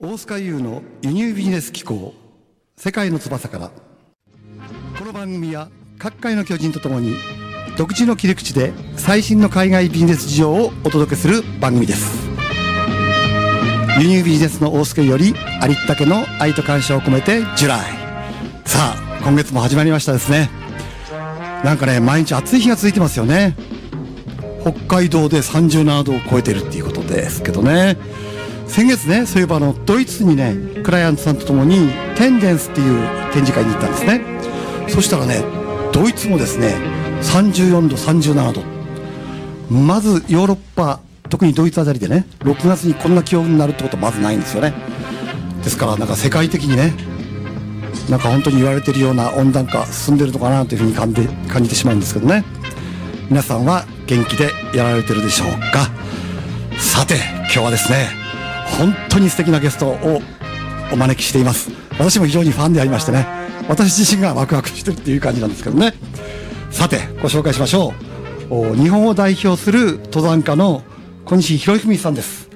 大須賀優の輸入ビジネス機構世界の翼から。この番組は各界の巨人とともに独自の切り口で最新の海外ビジネス事情をお届けする番組です。輸入ビジネスの大須賀よりありったけの愛と感謝を込めてジュライ。さあ今月も始まりましたですね。なんかね毎日暑い日が続いてますよね。北海道で37度を超えてるっていうことですけどね。先月ねそういえばあのドイツにねクライアントさんと共にテンデンスっていう展示会に行ったんですね。そしたらねドイツもですね34度37度。まずヨーロッパ特にドイツあたりでね6月にこんな気温になるってことはまずないんですよね。ですからなんか世界的にねなんか本当に言われてるような温暖化進んでるのかなというふうに感じ感じてしまうんですけどね。皆さんは元気でやられてるでしょうか。さて今日はですね本当に素敵なゲストをお招きしています私も非常にファンでありましてね私自身がワクワクしてるっていう感じなんですけどねさてご紹介しましょう日本を代表する登山家の小西博文さんです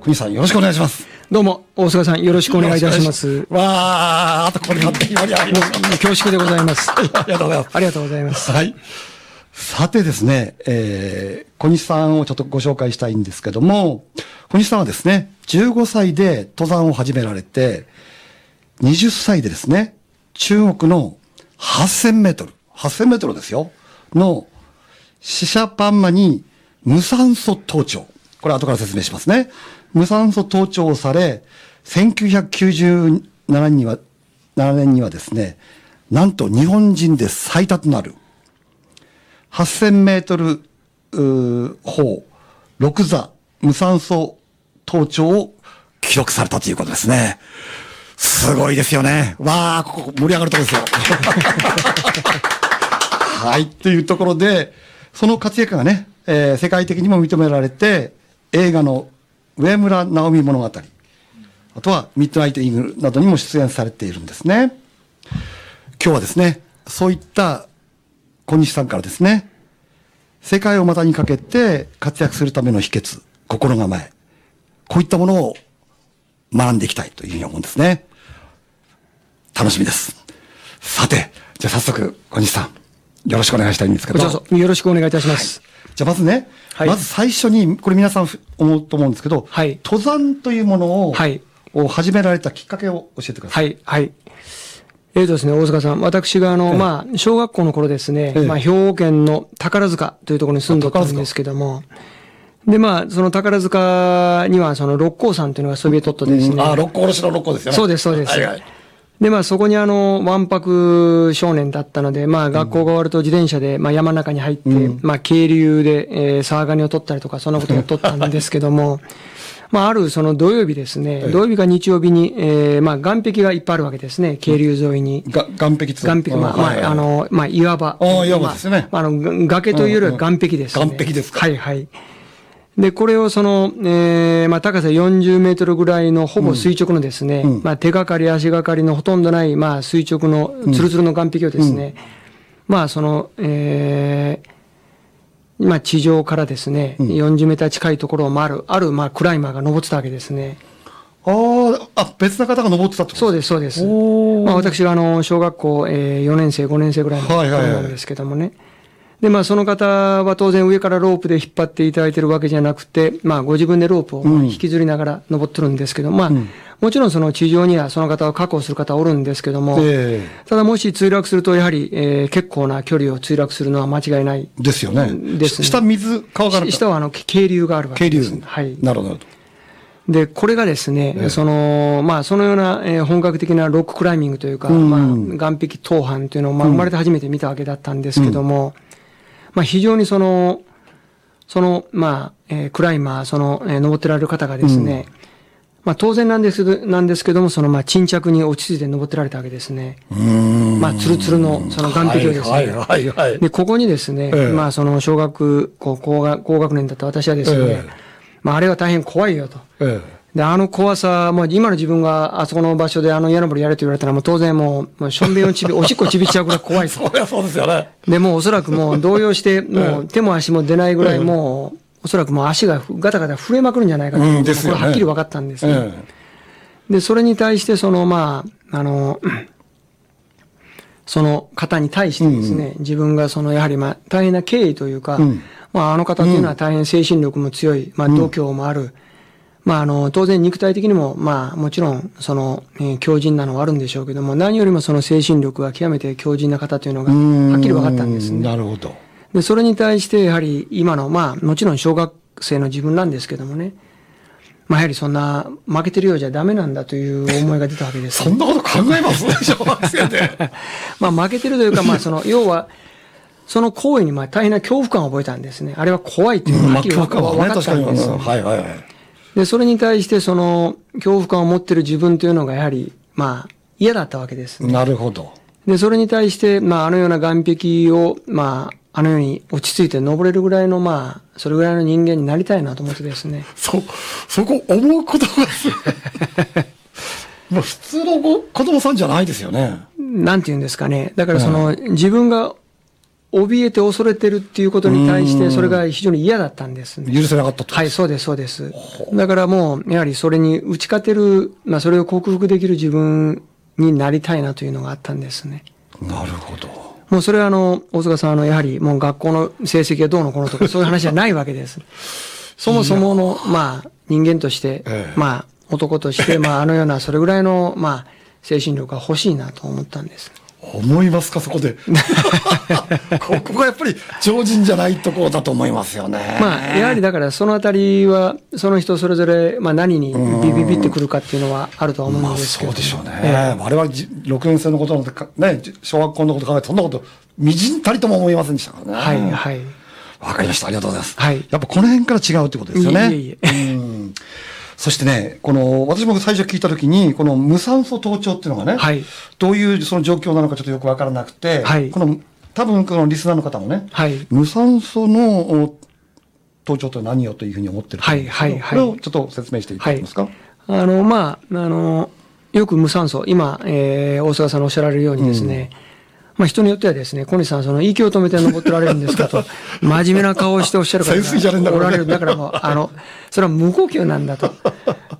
小西さんよろしくお願いしますどうも、大菅さん、よろしくお願いいたします。わあ、あとこれ勝手に盛り上がりました。恐縮でございます。ありがとうございます。ありがとうございます。はい。さてですね、えー、小西さんをちょっとご紹介したいんですけども、小西さんはですね、15歳で登山を始められて、20歳でですね、中国の8000メートル、8000メートルですよ、の、シシャパンマに無酸素登頂。これ後から説明しますね。無酸素登頂をされ、1997年には、7年にはですね、なんと日本人で最多となる、8000メートル、う方、6座無酸素登頂を記録されたということですね。すごいですよね。わあ、ここ盛り上がるとこですよ。はい、というところで、その活躍がね、えー、世界的にも認められて、映画の上村直美物語、あとはミッドナイトイーグルなどにも出演されているんですね。今日はですね、そういった小西さんからですね、世界を股にかけて活躍するための秘訣、心構え、こういったものを学んでいきたいというふうに思うんですね。楽しみです。さて、じゃあ早速、小西さん、よろしくお願いしたいんですけど。よろしくお願いいたします。はい、じゃあまずね、はい、まず最初に、これ皆さん思うと思うんですけど、はい、登山というものを、はい、を始められたきっかけを教えてください。はい、はい。えーとですね、大塚さん、私があの、ええ、まあ、小学校の頃ですね、え、まあ、兵庫県の宝塚というところに住んでたんですけども、で、まあ、その宝塚には、その六甲山というのがそびえとってですね。あ、六甲おろしの六甲ですよね。そうです、そうです。はいはい。で、まあ、そこにあの、わんぱく少年だったので、まあ、学校が終わると自転車で、まあ、山の中に入って、うん、まあ、渓流で、えー、沢ガニを取ったりとか、そんなことを取ったんですけども、まあ、あるその土曜日ですね、土曜日か日曜日に、えー、まあ、岸壁がいっぱいあるわけですね、渓流沿いに。が岸壁岸壁、まあ、まあ、あの、まあ、岩場。ああ、岩場ですね。まあ、あの、崖というよりは岸壁ですね。岸壁ですか。はいはい。で、これをその、えー、まあ、高さ40メートルぐらいのほぼ垂直のですね、うん、まあ、手がかり、足がかりのほとんどない、まあ、垂直の、ツルツルの岸壁をですね、うん、まあ、その、えー、まあ、地上からですね、うん、40メーター近いところを回る、ある、まあ、クライマーが登ってたわけですね。ああ、別な方が登ってたってそうです、そうです。まあ、私が、あの、小学校、えー、4年生、5年生ぐらいの頃なんですけどもね。はいはいはいで、まあ、その方は当然上からロープで引っ張っていただいてるわけじゃなくて、まあ、ご自分でロープを引きずりながら登ってるんですけど、まあ、もちろんその地上にはその方を確保する方おるんですけども、ただもし墜落すると、やはり、えー、結構な距離を墜落するのは間違いない。ですよね。ですね。下水、川が下はあの、渓流があるわけです。渓流。はい。なるほど。で、これがですね、ええ、その、まあ、そのような、えー、本格的なロッククライミングというか、うん、まあ、岸壁登攀というのを、まあ、生まれて初めて見たわけだったんですけども、うんまあ、非常にその、その、まあ、えー、クライマー、その、えー、登ってられる方がですね、うん、まあ、当然なんですけど、なんですけども、その、まあ、沈着に落ち着いて登ってられたわけですね。まあ、つるつるの、その岸壁をですね。はいはいはい、で、ここにですね、ええ、まあ、その、小学校、高学高学年だった私はですね、え、まあ、あれは大変怖いよと。で、あの怖さ、もう今の自分があそこの場所であの矢登りやれと言われたらもう当然もう、もうしょんべんをちび、おしっこちびっちゃうぐらい怖いそりゃそうですよね。で、もうおそらくもう動揺して、もう手も足も出ないぐらいもう、おそらくもう足がガタガタ震えまくるんじゃないかと、うんですよ、ね、これはっきり分かったんですね。で、それに対して、その、まあ、あの、その方に対してですね、自分がその、やはりまあ、大変な敬意というか、うん。まあ、あの方というのは大変精神力も強い、まあ、度胸もある、まあ、あの、当然肉体的にも、まあ、もちろん、その、えー強靭なのはあるんでしょうけども、何よりもその精神力が極めて強靭な方というのが、はっきり分かったんですうね。なるほど。で、それに対して、やはり今の、まあ、もちろん小学生の自分なんですけどもね、まあ、やはりそんな、負けてるようじゃダメなんだという思いが出たわけです そんなこと考えます小学生で。まあ、負けてるというか、まあ、その、要は、その行為にまあ大変な恐怖感を覚えたんですね。あれは怖いというのがはっきり分かったんです。はいはいはい。で、それに対して、その、恐怖感を持ってる自分というのが、やはり、まあ、嫌だったわけですね。なるほど。で、それに対して、まあ、あのような岸壁を、まあ、あのように落ち着いて登れるぐらいの、まあ、それぐらいの人間になりたいなと思ってですね。そ、そこ思うことがすもう 普通の子子供さんじゃないですよね。なんて言うんですかね。だからその、自分が怯えて恐れてるっていうことに対して、それが非常に嫌だったんですね。許せなかったと。はい、そうです、そうです。だからもう、やはりそれに打ち勝てる、まあ、それを克服できる自分になりたいなというのがあったんですね。なるほど。もうそれはあの、大塚さん、あの、やはりもう学校の成績がどうのこうのとか、そういう話じゃないわけです。そもそもの、まあ、人間として、ええまあ、男として、まあ、あのような、それぐらいの、まあ、精神力が欲しいなと思ったんです。思いますか、そこで。ここがやっぱり常人じゃないところだと思いますよね。まあ、やはりだから、そのあたりは、その人それぞれ、まあ、何にビビビってくるかっていうのはあるとは思まあうんですけど。そうでしょうね。え我々じ6年生のことなんてか、ね、じ小学校のこと考えて、そんなこと、みじんたりとも思いませんでしたからね。はい、はい。わかりました。ありがとうございます。はいやっぱこの辺から違うってことですよね。いえいえうんそしてね、この、私も最初聞いたときに、この無酸素盗聴っていうのがね、はい。どういうその状況なのかちょっとよくわからなくて、はい。この、多分このリスナーの方もね、はい。無酸素のお盗聴とは何よというふうに思ってると思うんですけどはいはいはい。これをちょっと説明していただけますか？あの、まあ、あの、よく無酸素、今、えー大阪さんのおっしゃられるようにですね、まあ人によってはですね、小西さん、その息を止めて登っておられるんですかと、真面目な顔をしておっしゃる方潜水じゃねえんだからねおられる。だからもう、あの、それは無呼吸なんだと。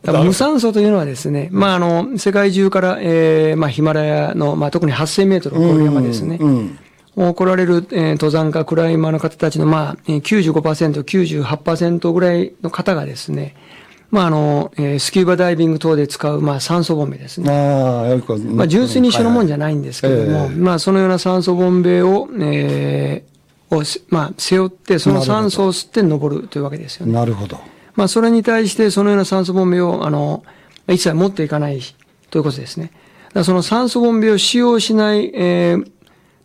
だ無酸素というのはですね、まああの、世界中から、えーまあヒマラヤの、まあ特に8000メートルを超える山ですね。うんられる、えー登山家、クライマーの方たちの、まあ、えー95%、98%ぐらいの方がですね、まあ、あの、えースキューバダイビング等で使う、まあ、酸素ボンベですね。あまあ、純粋に一緒のもんじゃゃないんですけれども、ええまあ、そのような酸素ボンベを、えーをせ、まあ、背負って、その酸素を吸って登るというわけですよね。なるほど。まあ、それに対して、そのような酸素ボンベを、あの、一切持っていかないということですね。その酸素ボンベを使用しない、えー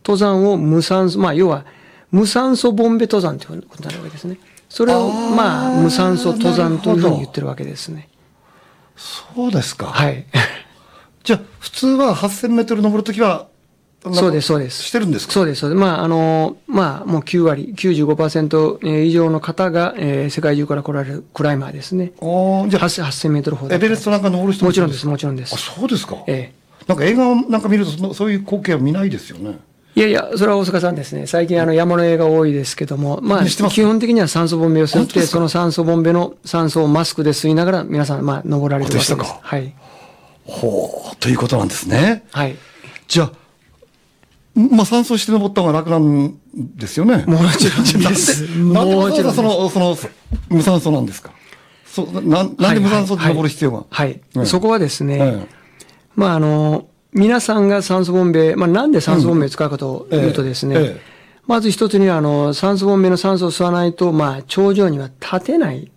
登山を無酸素、まあ、要は、無酸素ボンベ登山ということになるわけですね。それを、まあ、無酸素登山というふうに言ってるわけですね。そうですか。はい。じゃあ、普通は8000メートル登るときは、そうです、そうです。してるんですか？そうです、そうです。まあ、あの、まあ、もう9割、95%えー以上の方が、えー世界中から来られるクライマーですね。おーじゃあ、8000 8000メートルほど。エベレストなんか登る人もちろんです、もちろんですあ、。そうですか。えなんか映画なんか見るとその、そういう光景は見ないですよね。えいやいや、それは大阪さんですね。最近あの山の映画多いですけども、まあ、基本的には酸素ボンベを吸って、その酸素ボンベの酸素をマスクで吸いながら、皆さん、まあ、登られるわけです。あでしたかはい。ほう、ということなんですね。はい。じゃあ、まあ、酸素して登った方が楽なんですよね。もちろんですなんで、なんでその、その、無酸素なんですか？そう、ななんで無酸素で登る必要が？はい。うんそこはですね、えまあ、あの、皆さんが酸素ボンベ、まあ、なんで酸素ボンベを使うかというとですね、ええええまず一つには、あの、酸素ボンベの酸素を吸わないと、まあ、頂上には立てない。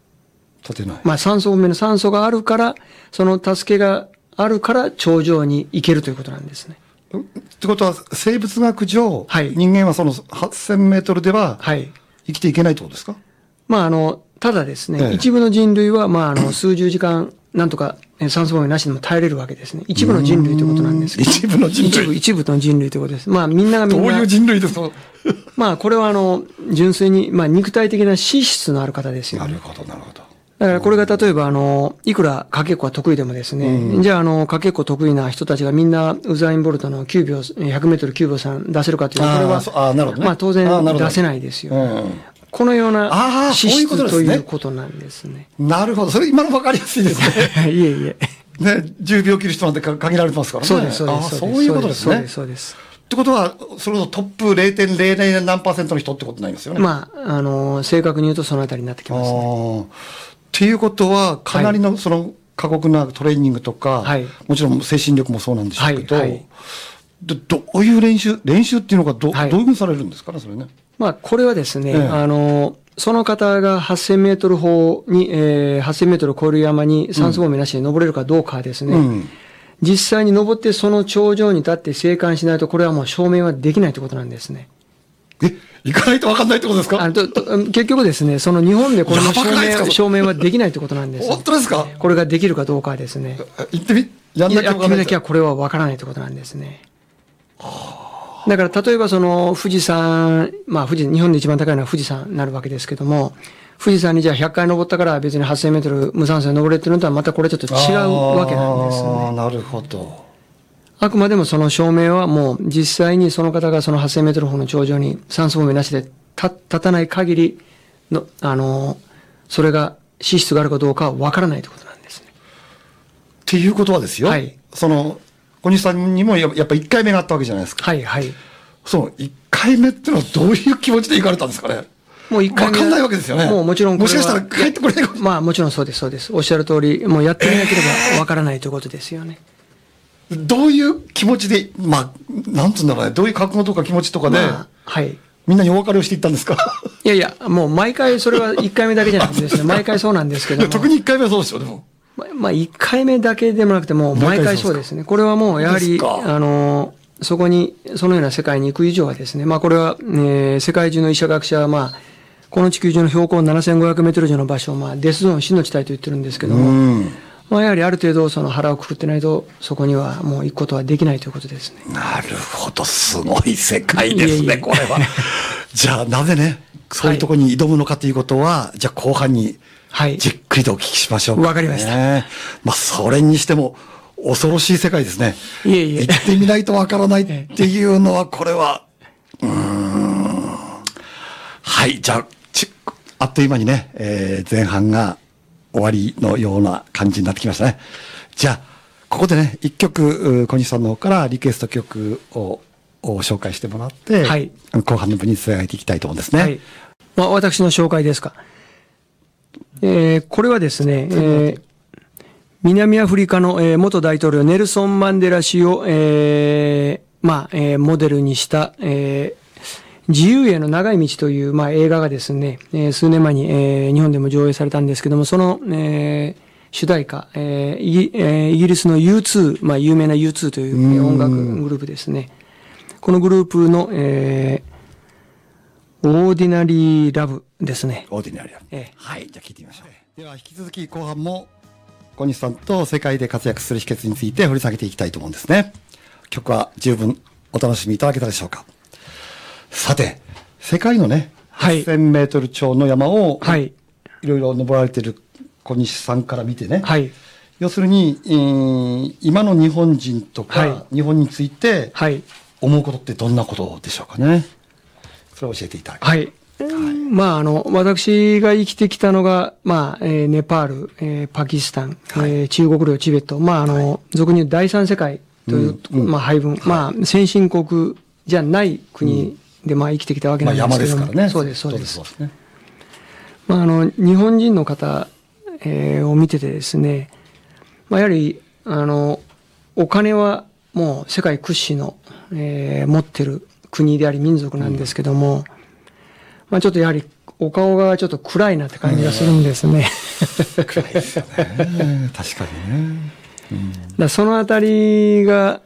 立てない。まあ、酸素ボンベの酸素があるから、その助けがあるから、頂上に行けるということなんですね。ってことは、生物学上、はい人間はその8000メートルでははい。生きていけないってことですか？まあ、あの、ただですね、ええ一部の人類は、まあ、あの、数十時間、なんとか、え酸素ボンベなしでも耐えれるわけですね。一部の人類ということなんですけど。一部の人類一部、一部の人類ということです。まあ、みんながみんな。どういう人類ですかまあ、これはあの、純粋に、まあ、肉体的な資質のある方ですよね。なるほど、なるほど。だからこれが例えば、あの、いくらかけっこが得意でもですね、じゃあ、あの、かけっこ得意な人たちがみんな、ウザインボルトの9秒、100メートル9秒3出せるかというと、これはああーなるほどねまあ、当然出せないですよ。うんこのようあなー資質そういうこということなんですね。なるほど。それ今の分かりやすいですね。いえいえ。ね、10秒切る人なんてか限られてますからね。そうです、そうであす。そういうことですね。そうです、そうです。ってことは、それこそトップ0.00何パーセントの人ってことになりますよね。まあ、あの、正確に言うとそのあたりになってきますね。っていうことは、かなりのその過酷なトレーニングとか、はいもちろん精神力もそうなんでしょうけど、はいはいどどういう練習、練習っていうのがど,、はいどういうふうにされるんですかね、それね。まあ、これはですね、ええあの、その方が8000メートル方に、えー、8000メートルを超える山に酸素ボンベなしで登れるかどうかはですね、うん実際に登ってその頂上に立って生還しないと、これはもう証明はできないということなんですね。え、行かないと分かんないってことですか？あのとと結局ですね、その日本でこれの証明証明はできないということなんです。本当ですか？これができるかどうかはですね。行ってみ、やんなきゃやってみなきゃこれは分からないということなんですね。だから例えばその富士山、まあ富士、日本で一番高いのは富士山になるわけですけども、富士山にじゃあ100回登ったから別に8000メートル無酸素で登れっていうのとはまたこれちょっと違うわけなんですね。なるほど。あくまでもその証明はもう実際にその方がその8000メートル方の頂上に酸素ボンベなしで立立たない限りの、あの、それが資質があるかどうかは分からないということなんですね。っていうことはですよ。はいその、小西さんにもややっぱ1回目があったわけじゃないですか。はいはい。その1回目ってのはどういう気持ちで行かれたんですかね？もう一回目わかんないわけですよねもうもちろんもしかしたら帰ってこれないかもまあもちろんそうです、そうです。おっしゃる通り、もうやってみなければわからないということですよね。どういう気持ちで、まあ、なんつうんだろうね、どういう覚悟とか気持ちとかで、まあ、はい。みんなにお別れをしていったんですか？いやいや、もう毎回それは1回目だけじゃなくてですね、毎回そうなんですけども。特に1回目はそうですよ、でも。ままあ、1回目だけでもなくて、もう毎回そうですね。これはもうやはり、あの、そこに、そのような世界に行く以上はですね、まあこれは、えー世界中の医者学者は、まあ、この地球上の標高7500メートル以上の場所を、まあ、デスゾーン、死の地帯と言ってるんですけども、うん。まあ、やはりある程度、その腹をくくってないと、そこにはもう行くことはできないということですね。なるほど、すごい世界ですね、いえいえこれは。じゃあ、なぜね、そういうところに挑むのかということは、じゃあ後半に、はい。じっくりとお聞きしましょうわかりましたねまあ、それにしても、恐ろしい世界ですね。いえいえ行ってみないとわからない っていうのは、これは、うーん。はい、じゃあ、ちあっという間にね、えー前半が終わりのような感じになってきましたね。じゃあ、ここでね、一曲、う小西さんの方からリクエスト曲をを紹介してもらって、はい後半の部につなげていきたいと思うんですね。はい。まあ、私の紹介ですか。えーこれはですね、えー南アフリカの、えー元大統領ネルソン・マンデラ氏を、えーまあ、えーモデルにした、えー自由への長い道という、まあ、映画がですね、えー数年前に、えー日本でも上映されたんですけども、その、えー主題歌、えーえーイギリスの U2、まあ、有名な U2 という、音楽グループですね。このグループの、えーオーディナリーラブですね。オーディナリア。ええはい、じゃあ聞いてみましょう。では引き続き後半も小西さんと世界で活躍する秘訣について掘り下げていきたいと思うんですね。曲は十分お楽しみいただけたでしょうか。さて、世界のね、はい8000メートル超の山を、はい。いろいろ登られてる小西さんから見てね、はい。要するに、えー今の日本人とか、は日本についてはい。思うことってどんなことでしょうかね？それを教えていただきはい。まあ、あの、私が生きてきたのが、まあ、えーネパール、えーパキスタン、えー中国領、チベット、まあ、あの、俗に言う第三世界という、まあ、配分、まあ、先進国じゃない国で、まあ、生きてきたわけまあなんですけども、山ですからね。そうです、そうです。ですね。まあ、あの、日本人の方、えーを見ててですね、まあ、やはり、あの、お金はもう世界屈指の、えー持ってる国であり民族なんですけども、まあ、ちょっとやはりお顔がちょっと暗いなって感じがするんですね。暗いですよね。確かにね。だからそのあたりが、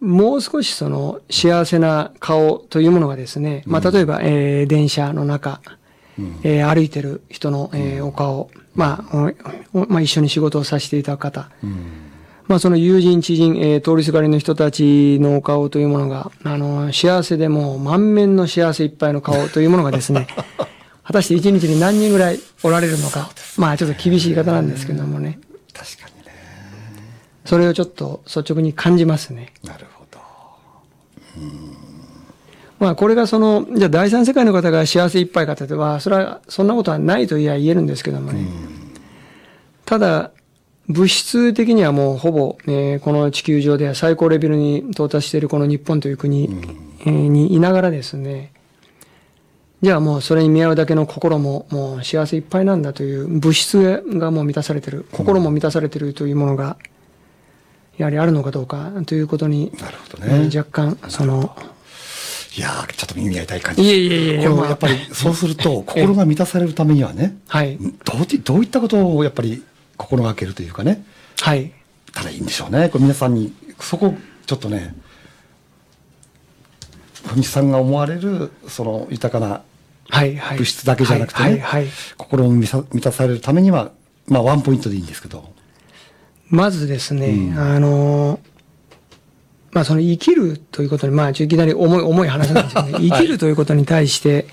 もう少しその幸せな顔というものがですね、まあ例えば、えー電車の中、えー歩いてる人の、えーお顔、まあ、まあ一緒に仕事をさせていただく方、まあその友人、知人、えー通りすがりの人たちのお顔というものが、あの、幸せでもう満面の幸せいっぱいの顔というものがですね、果たして一日に何人ぐらいおられるのか、まあちょっと厳しい方なんですけどもね。確かにね。それをちょっと率直に感じますね。なるほど。まあこれがその、じゃあ第三世界の方が幸せいっぱいかとは、それはそんなことはないと言えば言えるんですけどもね。ただ、物質的にはもうほぼ、えーこの地球上では最高レベルに到達しているこの日本という国、えーにいながらですね、じゃあもうそれに見合うだけの心ももう幸せいっぱいなんだという物質がもう満たされてる、心も満たされてるというものが、やはりあるのかどうかということに、なるほどえーね。若干、その、いやーちょっと耳が痛い感じ。いえいえいえやっぱり、そうすると、心が満たされるためにはね、はい、どういどういったことをやっぱり心がけるというかね、はい、たらいいんでしょうね。これ皆さんに、そこ、ちょっとね、文さんが思われる、その豊かなはい、はい。物質だけじゃなくてね、はい、はい。はい心を満たされるためには、まあワンポイントでいいんですけど。まずですね、うんあの、まあその生きるということに、まあいきなり重い、重い話なんですけどね、生きるということに対して、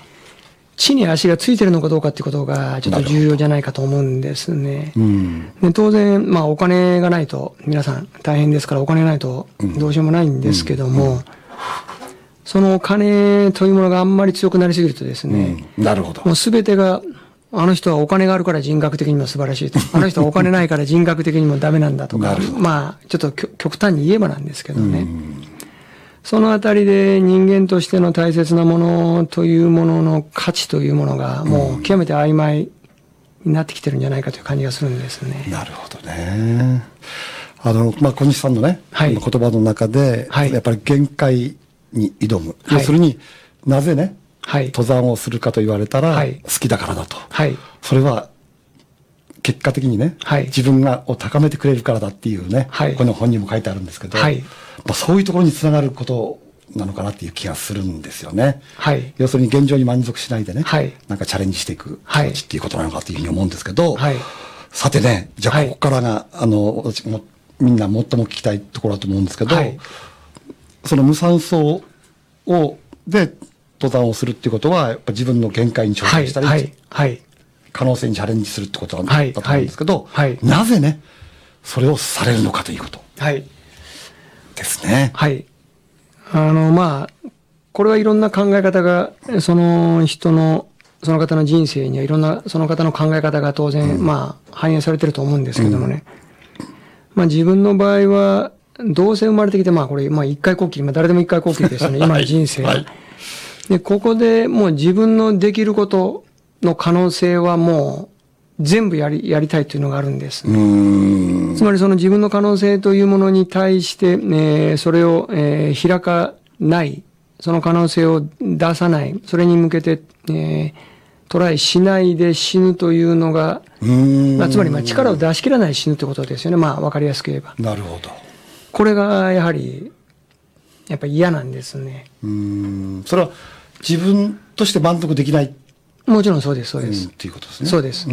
地に足がついてるのかどうかっていうことがちょっと重要じゃないかと思うんですね。うん。で当然、まあお金がないと、皆さん大変ですからお金がないとどうしようもないんですけども、そのお金というものがあんまり強くなりすぎるとですね、うんなるほど。もうすべてが、あの人はお金があるから人格的にも素晴らしいと。あの人はお金ないから人格的にもダメなんだとかまあ、ちょっと極極端に言えばなんですけどね。うんそのあたりで人間としての大切なものというものの価値というものがもう極めて曖昧になってきてるんじゃないかという感じがするんですね。なるほどね。あの、まあ、小西さんのね、はい言葉の中で、はいやっぱり限界に挑む。はい要するになぜね、はい。登山をするかと言われたら、はい好きだからだと。はい。それは、結果的にね、はい自分がを高めてくれるからだっていうね、はいこの本にも書いてあるんですけど、はいまあ、そういうところにつながることなのかなっていう気がするんですよね。はい。要するに現状に満足しないでね、はいなんかチャレンジしていくはい気持ちっていうことなのかというふうに思うんですけど、はいさてね、じゃあはいここからが、あの、私も、みんな最も聞きたいところだと思うんですけど、はいその無酸素を、で、登山をするっていうことは、やっぱ自分の限界に挑はい。戦したり、はい。はい。可能性にチャレンジするってことだはいだと思うんですけど、はいはいなぜね、それをされるのかということはい。ですね。はい。あの、まあ、これはいろんな考え方が、その人の、その方の人生にはいろんな、その方の考え方が当然、まあ、反映されてると思うんですけどもね。まあ自分の場合は、どうせ生まれてきて、まあこれ、まあ一回こっきり、まあ誰でも一回こっきりですよね、今の人生は。はいで、ここでもう自分のできることの可能性はもう全部やり、やりたいというのがあるんです。つまりその自分の可能性というものに対して、えーそれを、えー開かない、その可能性を出さない、それに向けて、えートライしないで死ぬというのが。まあ、つまりまあ力を出し切らないで死ぬということですよね。まあわかりやすく言えば。なるほど。これがやはり、やっぱり嫌なんですね。うーん。それは自分として満足できない、もちろんそうです、そうです。うんっていうことですね。そうです。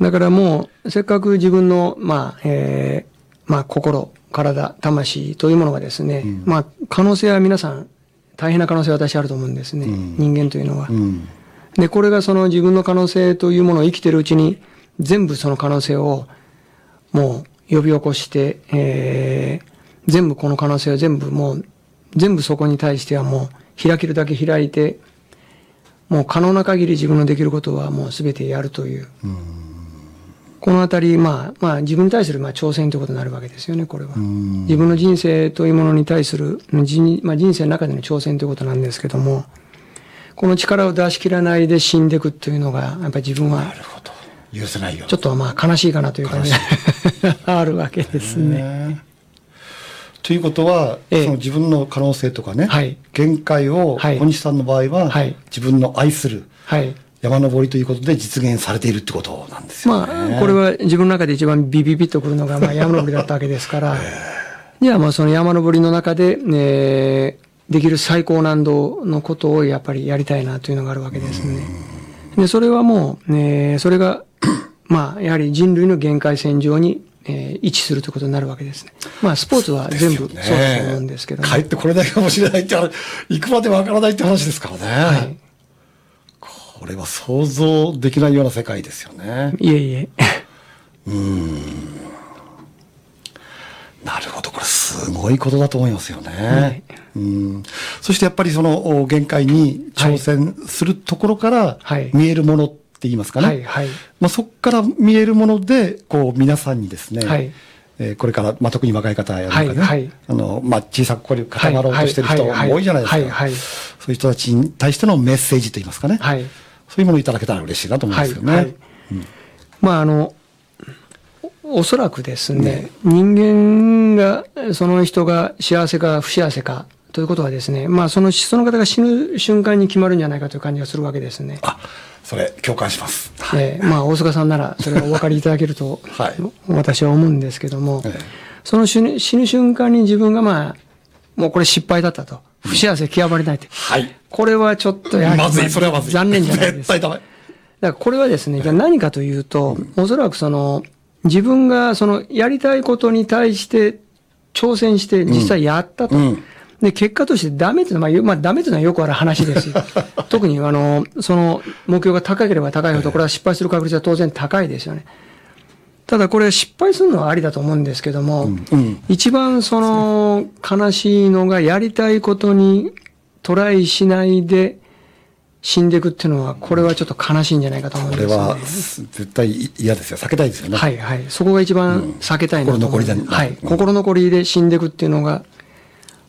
だからもう、せっかく自分の、まあ、えーまあ、心、体、魂というものがですね、まあ、可能性は皆さん、大変な可能性は私あると思うんですね。うん人間というのは。うん。で、これがその自分の可能性というものを生きているうちに、全部その可能性を、もう、呼び起こして、えー全部この可能性を全部もう、全部そこに対してはもう、開けるだけ開いて、もう可能な限り自分のできることはもう全てやるという。このあたり、まあ、まあ自分に対するまあ挑戦ということになるわけですよね、これは。ん自分の人生というものに対する、人まあ、人生の中での挑戦ということなんですけども、この力を出し切らないで死んでいくというのが、やっぱり自分はなるほど。許せないよ。ちょっとまあ悲しいかなという感じが あるわけですね。ねということは、ええ。その自分の可能性とかね、はい。限界を、はい。小西さんの場合は、はい。自分の愛するはい。山登りということで実現されているってことなんですよね。まあ、これは自分の中で一番ビビビッとくるのが、まあ、山登りだったわけですから、じゃあ、まあ、その山登りの中で、えーできる最高難度のことをやっぱりやりたいなというのがあるわけですね。で、それはもう、えーそれが、まあ、やはり人類の限界線上に、えー位置するということになるわけですね。まあ、スポーツは全部そうだと思うんですけども。帰ってこれないかもしれないって話、行くまでわからないって話ですからね。はい。これは想像できないような世界ですよね。いえいえ。なるほど、これすごいことだと思いますよね。はいうんそしてやっぱりそのお限界に挑戦するところからはい見えるものっって言いますかね。はいはいまあ、そこから見えるもので、こう、皆さんにですね、はいえーこれから、まあ、特に若い方やね、はいはいあの、まあ、小さくこれ固まろうとしてる人も多いじゃないですか。はいはいはいそういう人たちに対してのメッセージと言いますかね。はいそういうものをいただけたら嬉しいなと思うんですよね。はいはいまああのおおそらくですね、人間がその人が幸せか不幸せかということはですね、まあそのその方が死ぬ瞬間に決まるんじゃないかという感じがするわけですね。あ、それ、共感します。えーまあ大阪さんならそれをお分かりいただけるとはい私は思うんですけども、ええその死ぬ死ぬ瞬間に自分がまあもうこれ失敗だったと不幸せ極まりないって、はい。これはちょっとやはりまずい、それはまずい。残念じゃないですか絶対ダメ。だからこれはですね、じゃあ何かというと、おそらくその、自分がそのやりたいことに対して挑戦して実際やったと。うんで、結果としてダメっていうのは、まあよ、まあ、ダメっていうのはよくある話ですよ。特に、あの、その、目標が高ければ高いほど、これは失敗する確率は当然高いですよね。ただこれ失敗するのはありだと思うんですけども、うん。一番その悲しいのがやりたいことにトライしないで死んでいくっていうのは、これはちょっと悲しいんじゃないかと思うんこれですよね。は、絶対嫌ですよ。避けたいですよね。はいはい。そこが一番避けたいなと思う、心残りだはい。うん心残りで死んでいくっていうのが、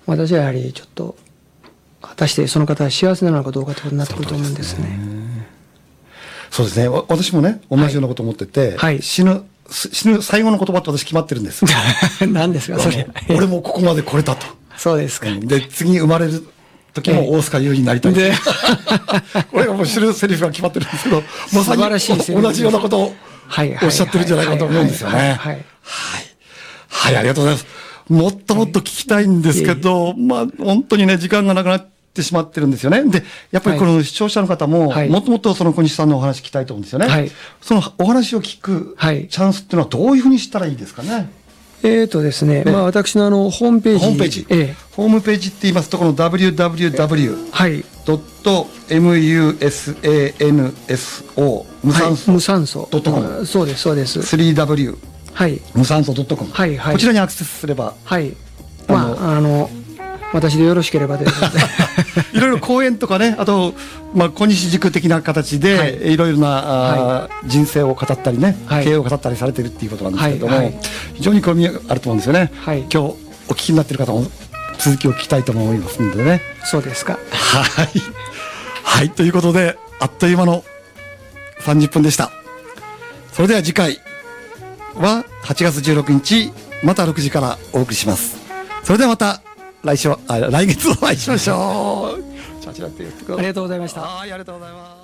私はやはりちょっと、果たしてその方は幸せなのかどうかということになってくると思うんですね。そうですね。わ私もね、同じようなこと思ってて、はい死ぬ、す死ぬ最後の言葉って私決まってるんです。何ですか、それ。俺もここまで来れたと。そうですか。で、次に生まれる時も大塚優になりたい。で これがもう知るセリフが決まってるんですけど、まさに同じようなことをおっしゃってるんじゃないかと思うんですよね。はい。はい、ありがとうございます。もっともっと聞きたいんですけど、まあ、本当にね、時間がなくなってしまってるんですよね。で、やっぱりこの視聴者の方も、はいもっともっとその小西さんのお話聞きたいと思うんですよね。はいそのお話を聞くチはいャンスっていうのはどういうふうにしたらいいですかね？えーとですね、まあ私のあの、ホームページ。ホームページ。ええホームページって言いますと、この www. はい。ドット musanso 無酸素はい無酸素。ドットコムあそうです、そうです。3w はい。無酸素 .com、はいはいこちらにアクセスすればはい。まあ、あの、私でよろしければで。いろいろ講演とかねあと、まあ、小西塾的な形で、はいい、ろいろなあー、人生を語ったりね、はい経営を語ったりされてるっていうことなんですけれども、はいはい非常に興味あると思うんですよね、はい今日お聞きになっている方も続きを聞きたいと思いますのでねそうですか。はい。はい。ということで、あっという間の30分でした。それでは次回は8月16日、また6時からお送りします。それではまた来週は、あ来月お会いしましょ う。ありがとうございました。はい、ありがとうございます。